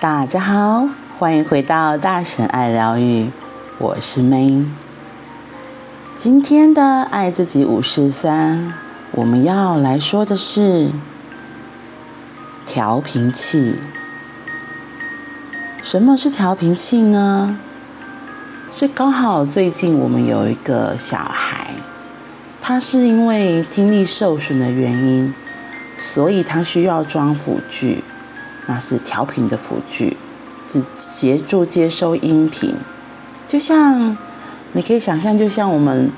大家好，欢迎回到大神爱疗愈，我是 May。今天的爱自己五十三，我们要来说的是调频器。什么是调频器呢？是刚好最近我们有一个小孩，他是因为听力受损的原因，所以他需要装辅具。那是调频的辅具，只协助接收音频，就像你可以想象，就像我们，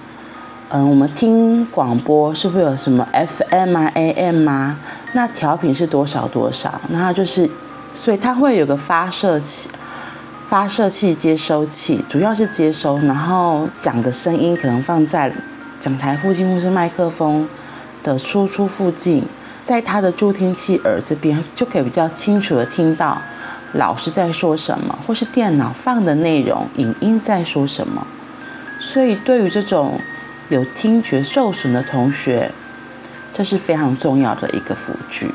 嗯、我们听广播是会有什么 FM 啊、AM 啊，那调频是多少多少，那它就是，所以它会有个发射器、发射器、接收器，主要是接收，然后讲的声音可能放在讲台附近或是麦克风的输出附近。在他的助听器耳这边，就可以比较清楚地听到老师在说什么，或是电脑放的内容、影音在说什么。所以，对于这种有听觉受损的同学，这是非常重要的一个辅具。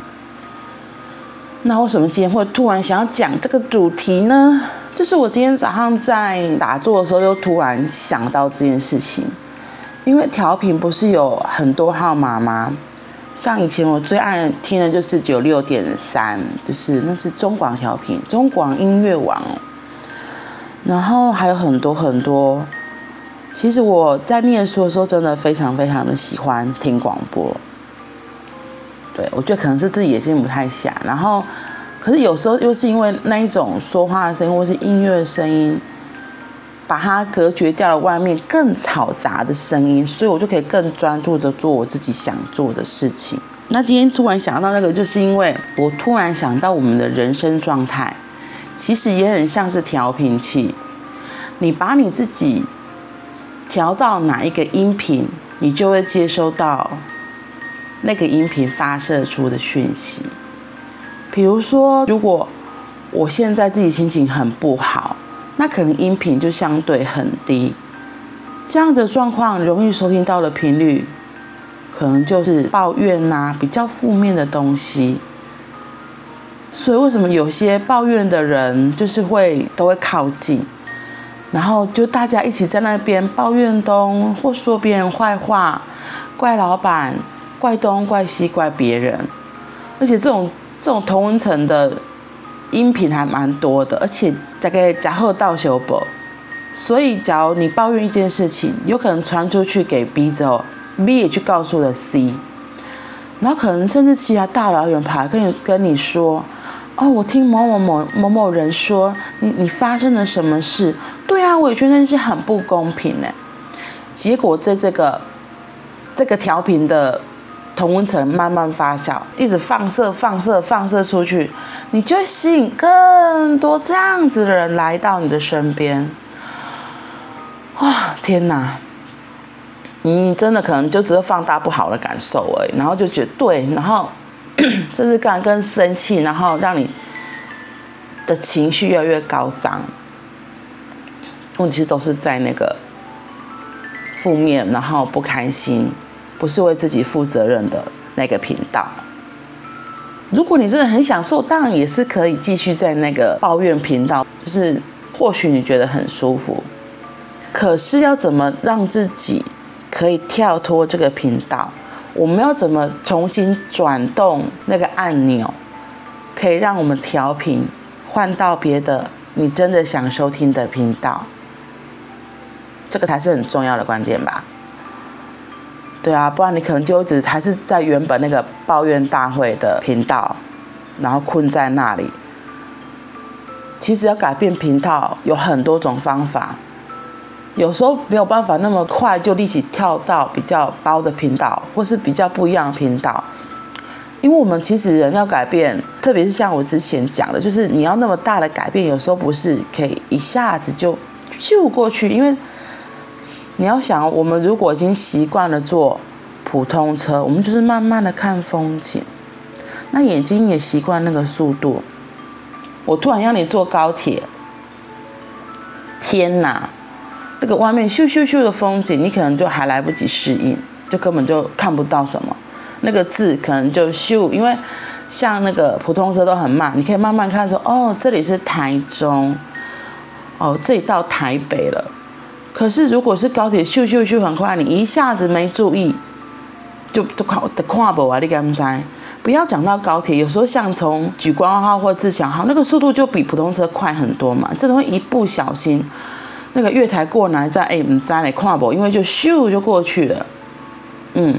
那为什么今天会突然想要讲这个主题呢？就是我今天早上在打坐的时候，又突然想到这件事情，因为调频不是有很多号码吗？像以前我最爱听的就是九六点三，就是那是中广调频，中广音乐网。然后还有很多很多。其实我在念书的时候，真的非常非常的喜欢听广播。对，我觉得可能是自己眼睛不太瞎，然后可是有时候又是因为那一种说话的声音，或是音乐的声音。把它隔绝掉了，外面更嘈杂的声音，所以我就可以更专注的做我自己想做的事情。那今天突然想到那个，就是因为我突然想到我们的人生状态，其实也很像是调频器。你把你自己调到哪一个音频，你就会接收到那个音频发射出的讯息。比如说，如果我现在自己心情很不好。那可能音频就相对很低，这样子的状况容易收听到的频率，可能就是抱怨呐、比较负面的东西。所以为什么有些抱怨的人就是会都会靠近，然后就大家一起在那边抱怨东或说别人坏话，怪老板，怪东怪西怪别人，而且这种这种同温层的。音频还蛮多的，而且大概假后到修补，所以假如你抱怨一件事情，有可能传出去给 B 之后，B 也去告诉了 C，然后可能甚至其他大老远跑来跟你跟你说，哦，我听某某某某某人说你你发生了什么事？对啊，我也觉得那些很不公平呢。结果在这个这个调频的。同温层慢慢发酵，一直放射、放射、放射出去，你就吸引更多这样子的人来到你的身边。哇，天哪！你真的可能就只是放大不好的感受而已，然后就觉得对，然后这是干更生气，然后让你的情绪越来越高涨。问题都是在那个负面，然后不开心。不是为自己负责任的那个频道。如果你真的很享受，当然也是可以继续在那个抱怨频道，就是或许你觉得很舒服。可是要怎么让自己可以跳脱这个频道？我们要怎么重新转动那个按钮，可以让我们调频换到别的你真的想收听的频道？这个才是很重要的关键吧。对啊，不然你可能就只还是在原本那个抱怨大会的频道，然后困在那里。其实要改变频道有很多种方法，有时候没有办法那么快就立即跳到比较高的频道，或是比较不一样的频道。因为我们其实人要改变，特别是像我之前讲的，就是你要那么大的改变，有时候不是可以一下子就就过去，因为。你要想，我们如果已经习惯了坐普通车，我们就是慢慢的看风景，那眼睛也习惯那个速度。我突然让你坐高铁，天哪，这个外面咻咻咻的风景，你可能就还来不及适应，就根本就看不到什么。那个字可能就咻，因为像那个普通车都很慢，你可以慢慢看说，哦，这里是台中，哦，这里到台北了。可是如果是高铁，咻咻咻很快，你一下子没注意，就就跨的跨步啊，你敢不知？不要讲到高铁，有时候像从莒光号或自强号，那个速度就比普通车快很多嘛。这都会一不小心，那个月台过来再哎，唔知嘞跨步，因为就咻就过去了。嗯，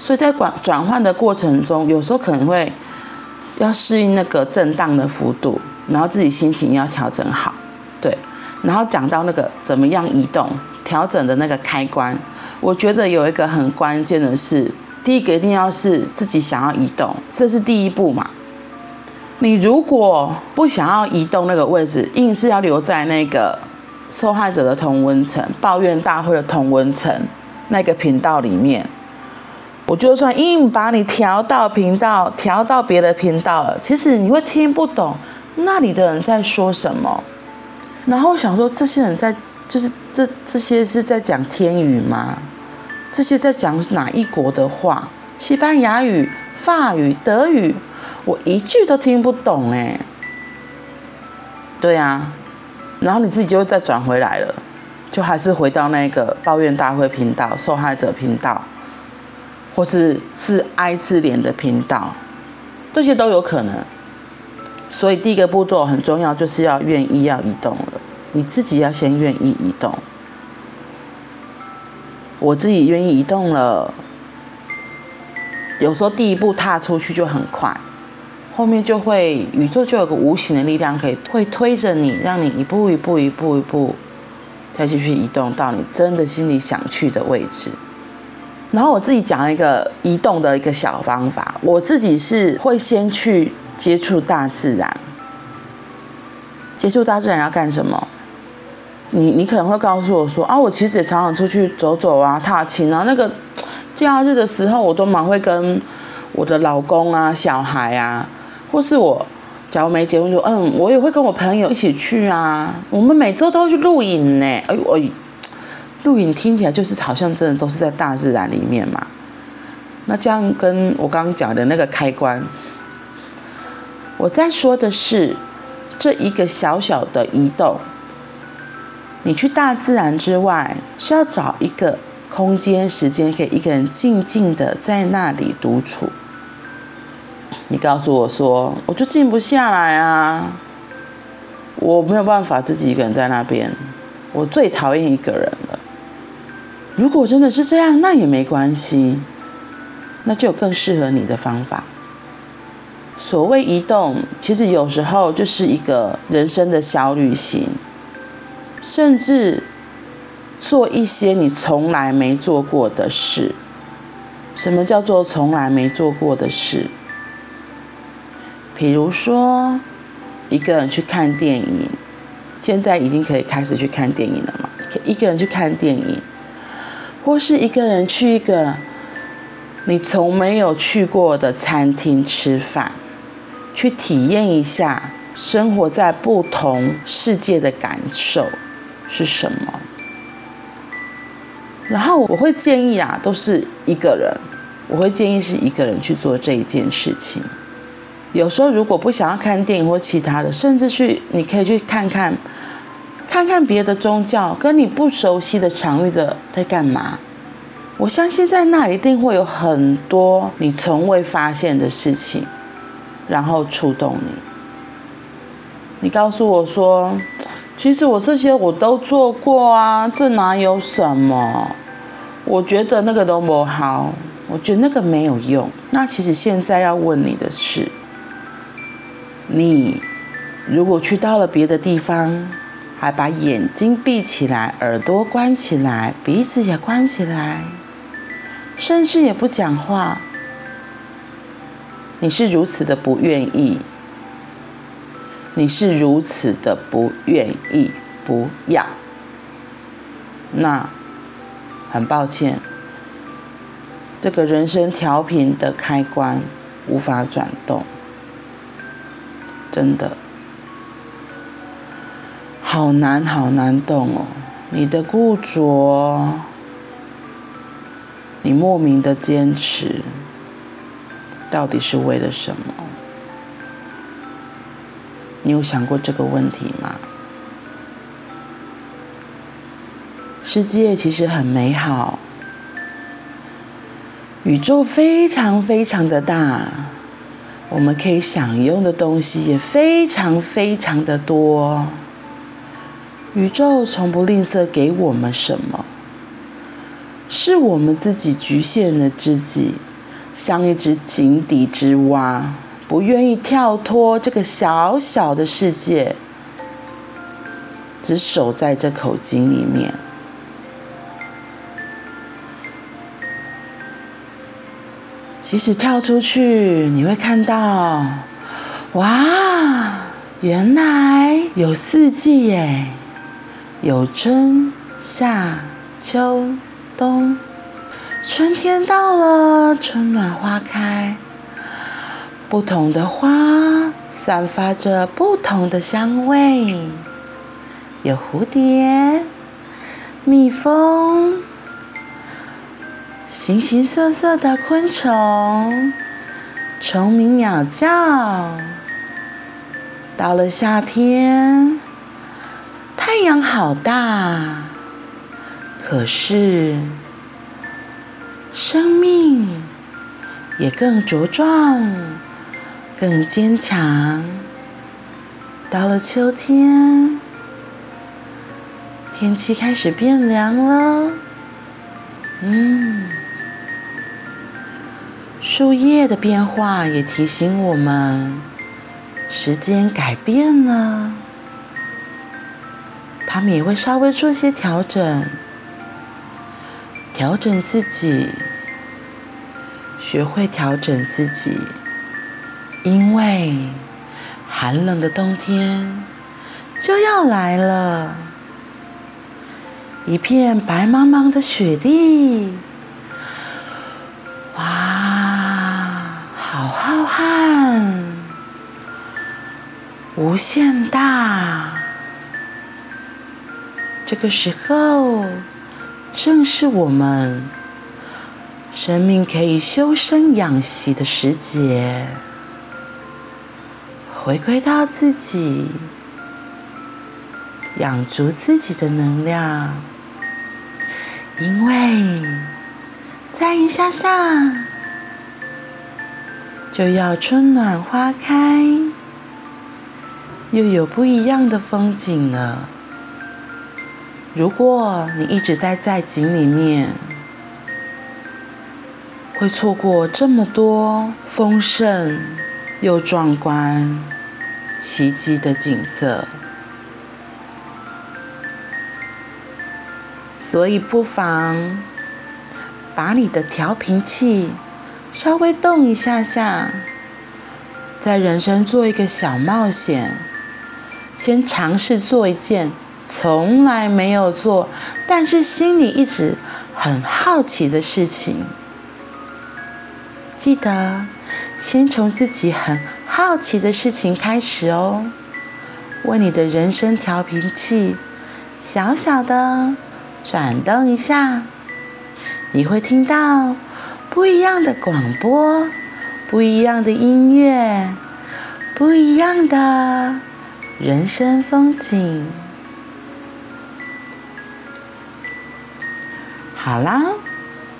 所以在转转换的过程中，有时候可能会要适应那个震荡的幅度，然后自己心情要调整好，然后讲到那个怎么样移动、调整的那个开关，我觉得有一个很关键的是。第一个一定要是自己想要移动，这是第一步嘛。你如果不想要移动那个位置，硬是要留在那个受害者的同温层、抱怨大会的同温层那个频道里面，我就算硬把你调到频道，调到别的频道了，其实你会听不懂那里的人在说什么。然后想说，这些人在就是这这些是在讲天语吗？这些在讲哪一国的话？西班牙语、法语、德语，我一句都听不懂哎。对啊，然后你自己就会再转回来了，就还是回到那个抱怨大会频道、受害者频道，或是自哀自怜的频道，这些都有可能。所以第一个步骤很重要，就是要愿意要移动了，你自己要先愿意移动。我自己愿意移动了，有时候第一步踏出去就很快，后面就会宇宙就有个无形的力量可以会推着你，让你一步一步一步一步再继续移动到你真的心里想去的位置。然后我自己讲一个移动的一个小方法，我自己是会先去接触大自然。接触大自然要干什么？你你可能会告诉我说啊，我其实也常常出去走走啊，踏青啊。那个假日的时候，我都蛮会跟我的老公啊、小孩啊，或是我假如没结婚就嗯，我也会跟我朋友一起去啊。我们每周都会去露营呢。哎呦，露营听起来就是好像真的都是在大自然里面嘛。那这样跟我刚刚讲的那个开关，我在说的是这一个小小的移动。你去大自然之外，是要找一个空间、时间，给一个人静静的在那里独处。你告诉我说，我就静不下来啊，我没有办法自己一个人在那边，我最讨厌一个人了。如果真的是这样，那也没关系，那就有更适合你的方法。所谓移动，其实有时候就是一个人生的小旅行。甚至做一些你从来没做过的事。什么叫做从来没做过的事？比如说，一个人去看电影，现在已经可以开始去看电影了嘛？一个人去看电影，或是一个人去一个你从没有去过的餐厅吃饭，去体验一下生活在不同世界的感受。是什么？然后我会建议啊，都是一个人，我会建议是一个人去做这一件事情。有时候如果不想要看电影或其他的，甚至去你可以去看看，看看别的宗教，跟你不熟悉的场域的在干嘛。我相信在那里一定会有很多你从未发现的事情，然后触动你。你告诉我说。其实我这些我都做过啊，这哪有什么？我觉得那个都不好，我觉得那个没有用。那其实现在要问你的是，你如果去到了别的地方，还把眼睛闭起来，耳朵关起来，鼻子也关起来，甚至也不讲话，你是如此的不愿意。你是如此的不愿意，不要，那很抱歉，这个人生调频的开关无法转动，真的好难好难动哦。你的固着，你莫名的坚持，到底是为了什么？你有想过这个问题吗？世界其实很美好，宇宙非常非常的大，我们可以享用的东西也非常非常的多。宇宙从不吝啬给我们什么，是我们自己局限了自己，像一只井底之蛙，不愿意跳脱这个小小的世界，只守在这口井里面。即使跳出去，你会看到，哇，原来有四季耶，有春夏秋冬，春天到了，春暖花开，不同的花散发着不同的香味，有蝴蝶、蜜蜂。形形色色的昆虫，虫鸣鸟叫。到了夏天，太阳好大，可是生命也更茁壮，更坚强。到了秋天，天气开始变凉了，嗯。树叶的变化也提醒我们，时间改变了。他们也会稍微做些调整，调整自己，学会调整自己，因为寒冷的冬天就要来了。一片白茫茫的雪地。哇，好浩瀚无限大，这个时候正是我们生命可以修身养息的时节，回归到自己，养足自己的能量，因为再一下下就要春暖花开。又有不一样的风景了。如果你一直待在井里面，会错过这么多丰盛又壮观、奇迹的景色。所以，不妨把你的调频器稍微动一下下，在人生做一个小冒险。先尝试做一件从来没有做，但是心里一直很好奇的事情。记得先从自己很好奇的事情开始哦。为你的人生调频器小小的转动一下，你会听到不一样的广播，不一样的音乐，不一样的。人生风景，好啦，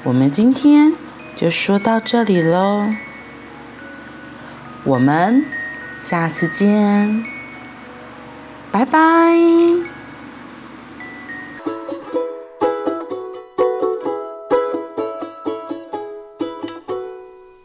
我们今天就说到这里喽，我们下次见，拜拜。